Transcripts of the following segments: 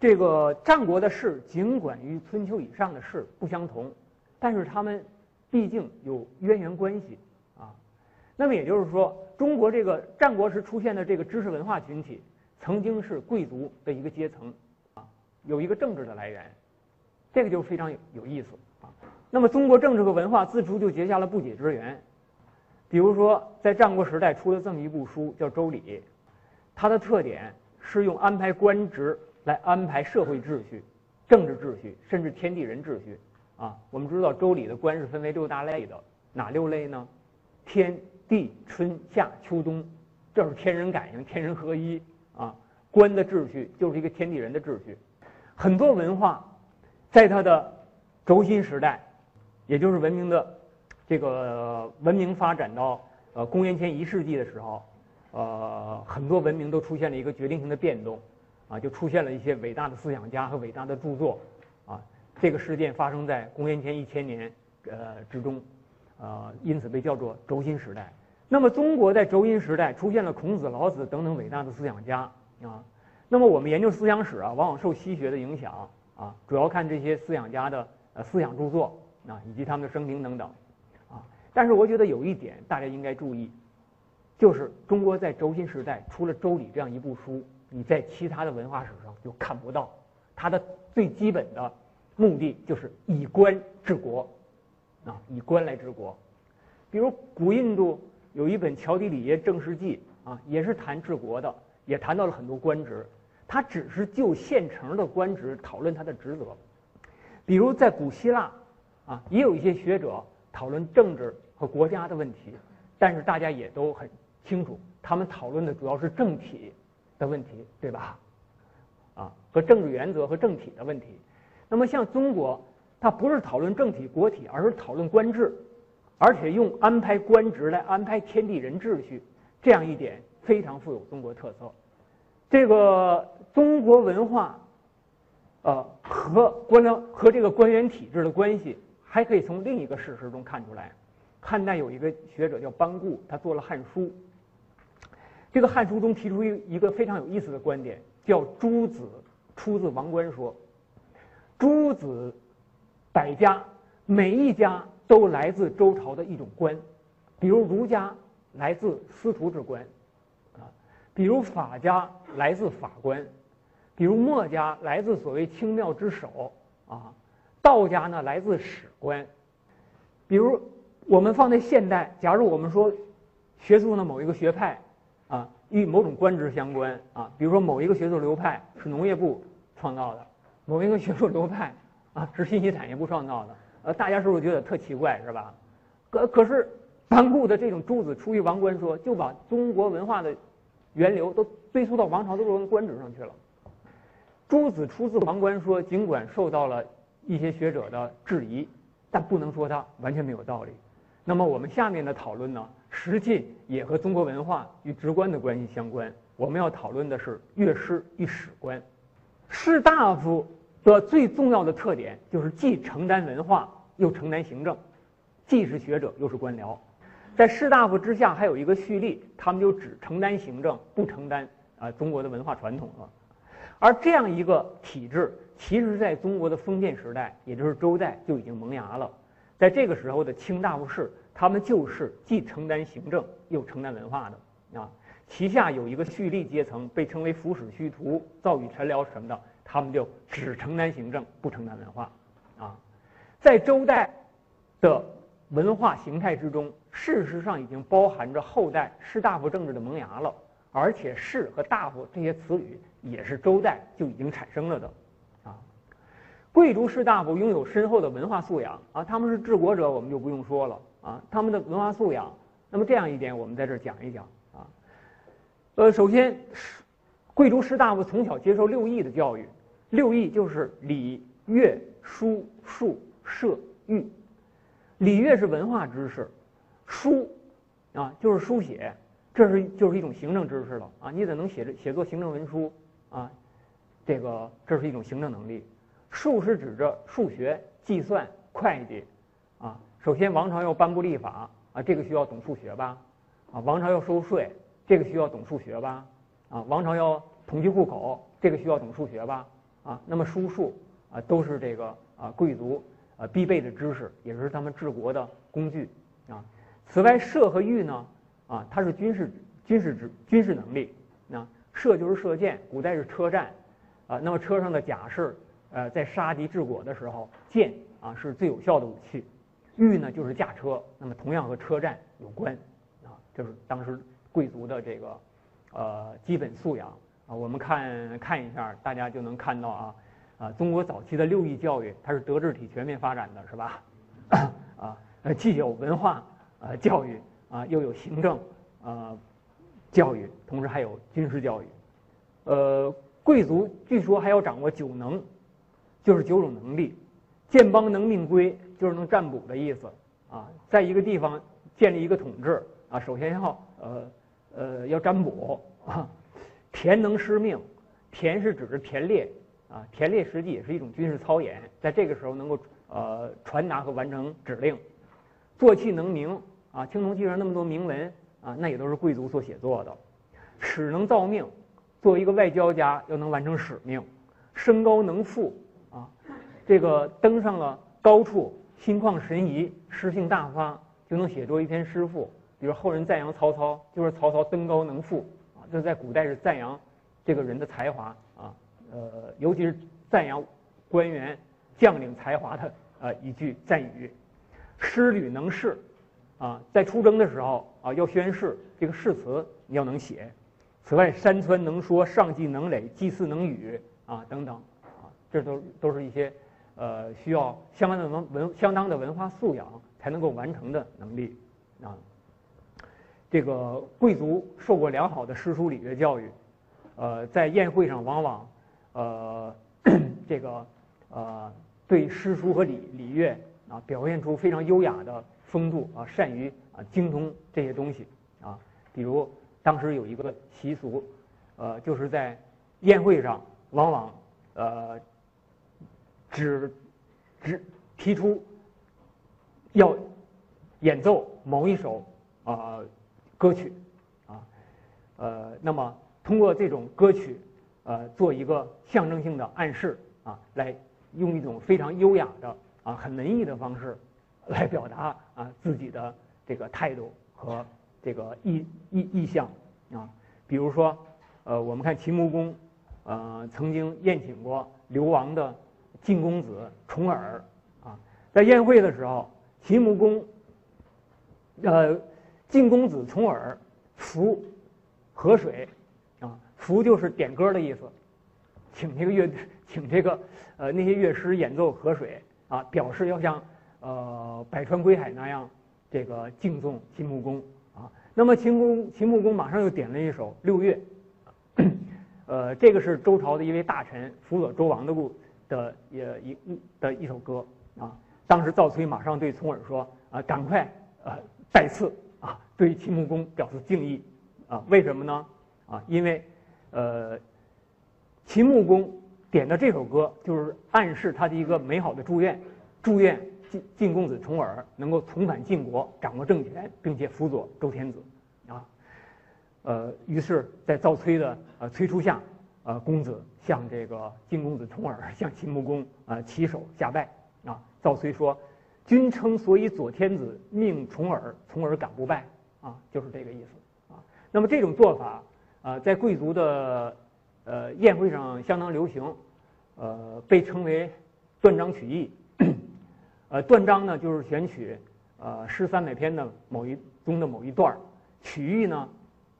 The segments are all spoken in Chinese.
这个战国的士尽管与春秋以上的士不相同，但是他们毕竟有渊源关系啊。那么也就是说，中国这个战国时出现的这个知识文化群体，曾经是贵族的一个阶层啊，有一个政治的来源，这个就非常有有意思啊。那么中国政治和文化自初就结下了不解之缘，比如说在战国时代出了这么一部书叫《周礼》，它的特点是用安排官职。来安排社会秩序、政治秩序，甚至天地人秩序啊！我们知道《周礼》的官是分为六大类的，哪六类呢？天地春夏秋冬，这是天人感应、天人合一啊！官的秩序就是一个天地人的秩序。很多文化在它的轴心时代，也就是文明的这个文明发展到呃公元前一世纪的时候，呃，很多文明都出现了一个决定性的变动。啊，就出现了一些伟大的思想家和伟大的著作，啊，这个事件发生在公元前一千年，呃之中，呃，因此被叫做轴心时代。那么，中国在轴心时代出现了孔子、老子等等伟大的思想家，啊，那么我们研究思想史啊，往往受西学的影响，啊，主要看这些思想家的呃思想著作，啊，以及他们的生平等等，啊，但是我觉得有一点大家应该注意，就是中国在轴心时代出了《周礼》这样一部书。你在其他的文化史上就看不到，它的最基本的目的就是以官治国，啊，以官来治国。比如古印度有一本《乔迪里耶政事记》，啊，也是谈治国的，也谈到了很多官职。他只是就现成的官职讨论他的职责。比如在古希腊，啊，也有一些学者讨论政治和国家的问题，但是大家也都很清楚，他们讨论的主要是政体。的问题，对吧？啊，和政治原则和政体的问题。那么像中国，它不是讨论政体国体，而是讨论官制，而且用安排官职来安排天地人秩序，这样一点非常富有中国特色。这个中国文化，呃，和官僚和这个官员体制的关系，还可以从另一个事实中看出来。汉代有一个学者叫班固，他做了《汉书》。这个《汉书》中提出一一个非常有意思的观点，叫“诸子出自王官说”。诸子百家，每一家都来自周朝的一种官，比如儒家来自司徒之官，啊，比如法家来自法官，比如墨家来自所谓清庙之首，啊，道家呢来自史官。比如我们放在现代，假如我们说学术的某一个学派。啊，与某种官职相关啊，比如说某一个学术流派是农业部创造的，某一个学术流派啊是信息产业部创造的，呃，大家是不是觉得特奇怪，是吧？可可是班固的这种“诸子出于王官说”，就把中国文化的源流都追溯到王朝的这种官职上去了。诸子出自王官说，尽管受到了一些学者的质疑，但不能说它完全没有道理。那么我们下面的讨论呢？实际也和中国文化与直观的关系相关。我们要讨论的是乐师与史官。士大夫的最重要的特点就是既承担文化又承担行政，既是学者又是官僚。在士大夫之下还有一个蓄力，他们就只承担行政，不承担啊中国的文化传统了。而这样一个体制，其实在中国的封建时代，也就是周代就已经萌芽了。在这个时候的卿大夫士。他们就是既承担行政又承担文化的啊，旗下有一个蓄力阶层，被称为服使虚徒、造语臣僚什么的，他们就只承担行政，不承担文化啊。在周代的文化形态之中，事实上已经包含着后代士大夫政治的萌芽了，而且士和大夫这些词语也是周代就已经产生了的啊。贵族士大夫拥有深厚的文化素养啊，他们是治国者，我们就不用说了。啊，他们的文化素养。那么这样一点，我们在这儿讲一讲啊。呃，首先，贵族士大夫从小接受六艺的教育，六艺就是礼、乐、书、数、射、御。礼乐是文化知识，书啊就是书写，这是就是一种行政知识了啊。你得能写写作行政文书啊，这个这是一种行政能力。数是指着数学、计算、会计啊。首先，王朝要颁布立法啊，这个需要懂数学吧？啊，王朝要收税，这个需要懂数学吧？啊，王朝要统计户口，这个需要懂数学吧？啊，那么书数啊都是这个啊贵族啊必备的知识，也是他们治国的工具啊。此外，射和御呢啊，它是军事军事指军事能力啊，射就是射箭，古代是车战啊，那么车上的甲士呃在杀敌治国的时候，箭啊是最有效的武器。御呢就是驾车，那么同样和车站有关，啊，这是当时贵族的这个呃基本素养啊。我们看看一下，大家就能看到啊啊，中国早期的六艺教育，它是德智体全面发展的，是吧？啊，既有文化呃教育啊，又有行政啊教育，同时还有军事教育。呃，贵族据说还要掌握九能，就是九种能力。建邦能命规，就是能占卜的意思啊。在一个地方建立一个统治啊，首先要呃呃要占卜啊。田能失命，田是指的田猎啊，田猎实际也是一种军事操演，在这个时候能够呃传达和完成指令。坐气能明啊，青铜器上那么多铭文啊，那也都是贵族所写作的。使能造命，作为一个外交家要能完成使命。身高能富啊。这个登上了高处，心旷神怡，诗兴大发，就能写出一篇诗赋。比如后人赞扬曹操，就是曹操登高能赋啊，这在古代是赞扬这个人的才华啊，呃，尤其是赞扬官员将领才华的呃一句赞语。诗吕能誓啊，在出征的时候啊要宣誓，这个誓词你要能写。此外，山川能说，上计能垒，祭祀能语啊等等啊，这都都是一些。呃，需要相当的文文相当的文化素养才能够完成的能力啊。这个贵族受过良好的诗书礼乐教育，呃，在宴会上往往呃这个呃对诗书和礼礼乐啊表现出非常优雅的风度啊，善于啊精通这些东西啊。比如当时有一个习俗，呃，就是在宴会上往往呃。只只提出要演奏某一首啊歌曲啊呃，那么通过这种歌曲呃做一个象征性的暗示啊，来用一种非常优雅的啊很文艺的方式来表达啊自己的这个态度和这个意意意向啊，比如说呃我们看秦穆公呃曾经宴请过流亡的。晋公子重耳啊，在宴会的时候，秦穆公，呃，晋公子重耳扶河水，啊，扶就是点歌的意思，请这个乐，请这个呃那些乐师演奏河水啊，表示要像呃百川归海那样这个敬重秦穆公啊。那么秦公秦穆公马上又点了一首六月，呃，这个是周朝的一位大臣辅佐周王的故事。的也一的一首歌啊，当时赵崔马上对重耳说啊，赶快呃再次啊对秦穆公表示敬意啊，为什么呢？啊，因为呃秦穆公点的这首歌就是暗示他的一个美好的祝愿，祝愿晋晋公子重耳能够重返晋国，掌握政权，并且辅佐周天子啊。呃，于是，在赵崔的呃催促下。呃，公子向这个晋公子重耳向秦穆公啊起手下拜啊。赵崔说：“君称所以左天子命重耳，重耳敢不拜啊？”就是这个意思啊。那么这种做法啊，在贵族的呃宴会上相当流行，呃，被称为断章取义。呃，断章呢就是选取呃《诗三百篇》的某一中的某一段取义呢，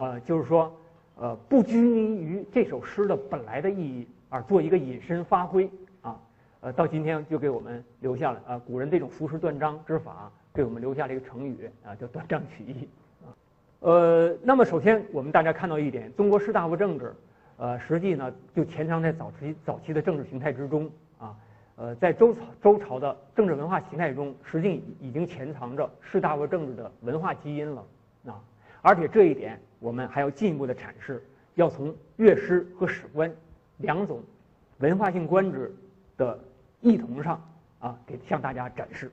呃，就是说。呃，不拘泥于这首诗的本来的意义，而做一个引申发挥啊，呃，到今天就给我们留下了啊，古人这种扶持断章之法，给我们留下了一个成语啊，叫断章取义啊。呃，那么首先我们大家看到一点，中国士大夫政治，呃，实际呢就潜藏在早期早期的政治形态之中啊，呃，在周朝周朝的政治文化形态中，实际已经潜藏着士大夫政治的文化基因了啊，而且这一点。我们还要进一步的阐释，要从乐师和史官两种文化性官职的异同上啊，给向大家展示。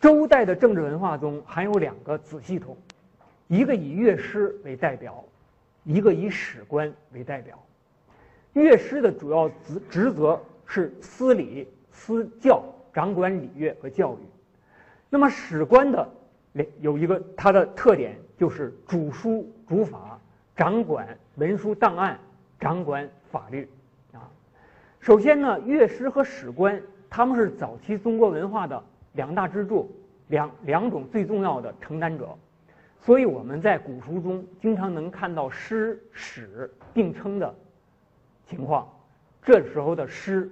周代的政治文化中含有两个子系统，一个以乐师为代表，一个以史官为代表。乐师的主要职职责是司礼、司教、掌管礼乐和教育。那么史官的有一个它的特点，就是主书主法，掌管文书档案，掌管法律。啊，首先呢，乐师和史官他们是早期中国文化的两大支柱，两两种最重要的承担者。所以我们在古书中经常能看到诗史并称的情况，这时候的诗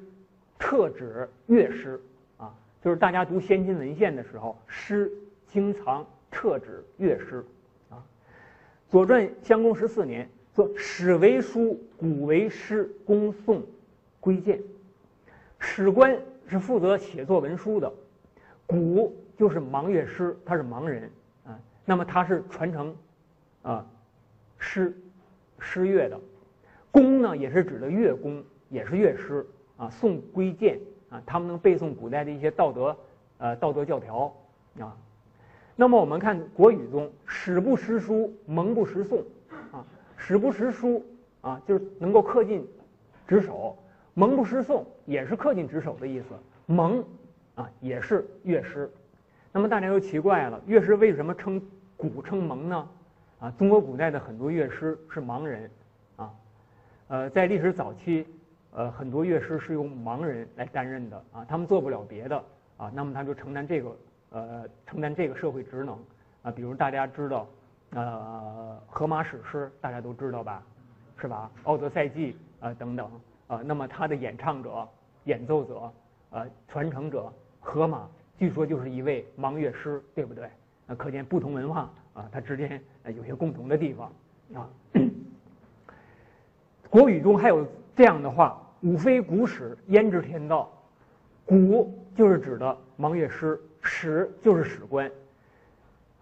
特指乐师啊，就是大家读先秦文献的时候，诗经常特指乐师。《左传》襄公十四年说：“史为书，古为诗，公宋归建。”史官是负责写作文书的，古就是盲乐师，他是盲人啊。那么他是传承，啊，诗，诗乐的，公呢也是指的乐工，也是乐师啊。诵归建啊，他们能背诵古代的一些道德，呃，道德教条啊。那么我们看国语中“史不识书，蒙不识诵”，啊，“史不识书”啊，就是能够恪尽职守；“蒙不识诵”也是恪尽职守的意思。蒙啊，也是乐师。那么大家就奇怪了，乐师为什么称古称蒙呢？啊，中国古代的很多乐师是盲人，啊，呃，在历史早期，呃，很多乐师是由盲人来担任的，啊，他们做不了别的，啊，那么他就承担这个，呃，承担这个社会职能，啊，比如大家知道，呃，荷马史诗大家都知道吧，是吧？奥德赛记啊等等，啊，那么他的演唱者、演奏者、呃，传承者，荷马。据说就是一位盲乐师，对不对？那可见不同文化啊，它之间有些共同的地方啊。国语中还有这样的话：“吾非古史，焉知天道？”古就是指的盲乐师，史就是史官。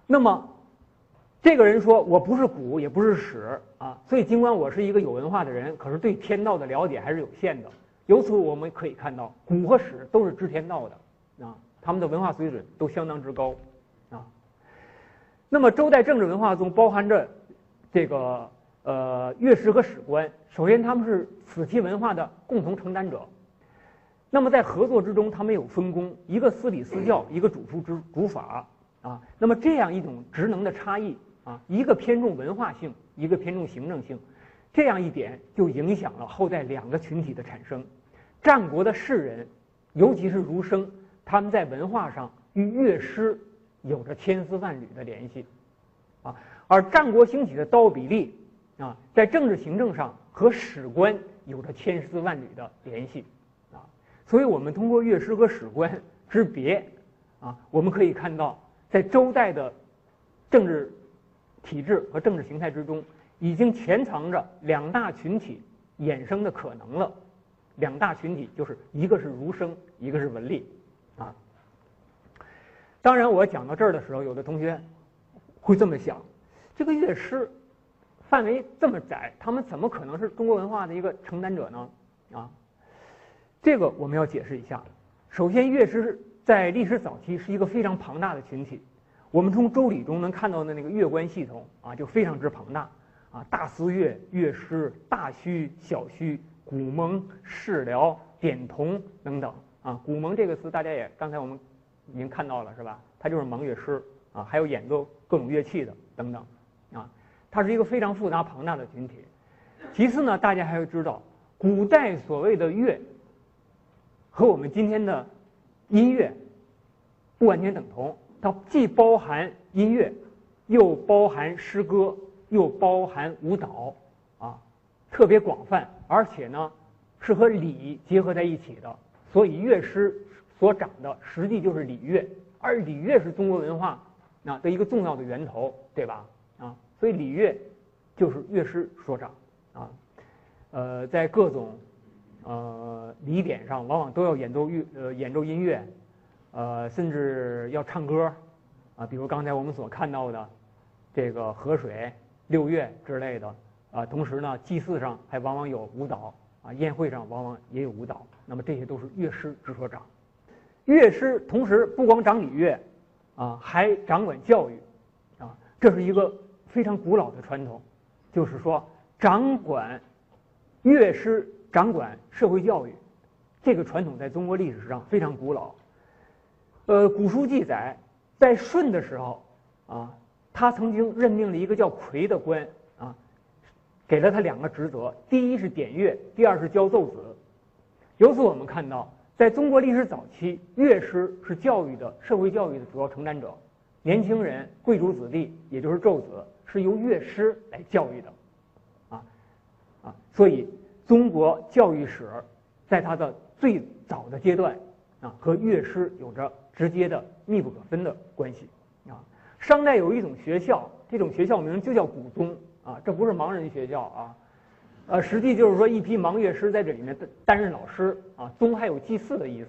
那么这个人说：“我不是古，也不是史啊。”所以尽管我是一个有文化的人，可是对天道的了解还是有限的。由此我们可以看到，古和史都是知天道的啊。他们的文化水准都相当之高，啊，那么周代政治文化中包含着这个呃乐师和史官，首先他们是此期文化的共同承担者，那么在合作之中，他们有分工，一个司礼司教，一个主书之主法啊，那么这样一种职能的差异啊，一个偏重文化性，一个偏重行政性，这样一点就影响了后代两个群体的产生，战国的士人，尤其是儒生。他们在文化上与乐师有着千丝万缕的联系，啊，而战国兴起的刀比利啊，在政治行政上和史官有着千丝万缕的联系，所以我们通过乐师和史官之别，啊，我们可以看到，在周代的政治体制和政治形态之中，已经潜藏着两大群体衍生的可能了。两大群体就是一个是儒生，一个是文吏。啊，当然，我讲到这儿的时候，有的同学会这么想：这个乐师范围这么窄，他们怎么可能是中国文化的一个承担者呢？啊，这个我们要解释一下。首先，乐师在历史早期是一个非常庞大的群体。我们从《周礼》中能看到的那个乐官系统啊，就非常之庞大啊，大司乐、乐师、大虚、小虚、鼓蒙、士辽、点童等等。啊，鼓蒙这个词大家也刚才我们已经看到了是吧？它就是盲乐师啊，还有演奏各种乐器的等等，啊，它是一个非常复杂庞大的群体。其次呢，大家还要知道，古代所谓的乐和我们今天的音乐不完全等同，它既包含音乐，又包含诗歌，又包含舞蹈，啊，特别广泛，而且呢是和礼结合在一起的。所以乐师所长的实际就是礼乐，而礼乐是中国文化啊的一个重要的源头，对吧？啊，所以礼乐就是乐师所长啊。呃，在各种呃礼典上，往往都要演奏乐呃演奏音乐，呃，甚至要唱歌啊。比如刚才我们所看到的这个河水、六月之类的啊。同时呢，祭祀上还往往有舞蹈啊，宴会上往往也有舞蹈。那么这些都是乐师之所长，乐师同时不光掌礼乐，啊，还掌管教育，啊，这是一个非常古老的传统，就是说掌管乐师掌管社会教育，这个传统在中国历史上非常古老。呃，古书记载，在舜的时候，啊，他曾经任命了一个叫夔的官，啊，给了他两个职责：第一是点乐，第二是教奏子。由此我们看到，在中国历史早期，乐师是教育的社会教育的主要承担者，年轻人、贵族子弟，也就是奏子，是由乐师来教育的，啊，啊，所以中国教育史在它的最早的阶段，啊，和乐师有着。直接的密不可分的关系啊！商代有一种学校，这种学校名就叫古宗啊，这不是盲人学校啊，呃，实际就是说一批盲乐师在这里面担任老师啊，宗还有祭祀的意思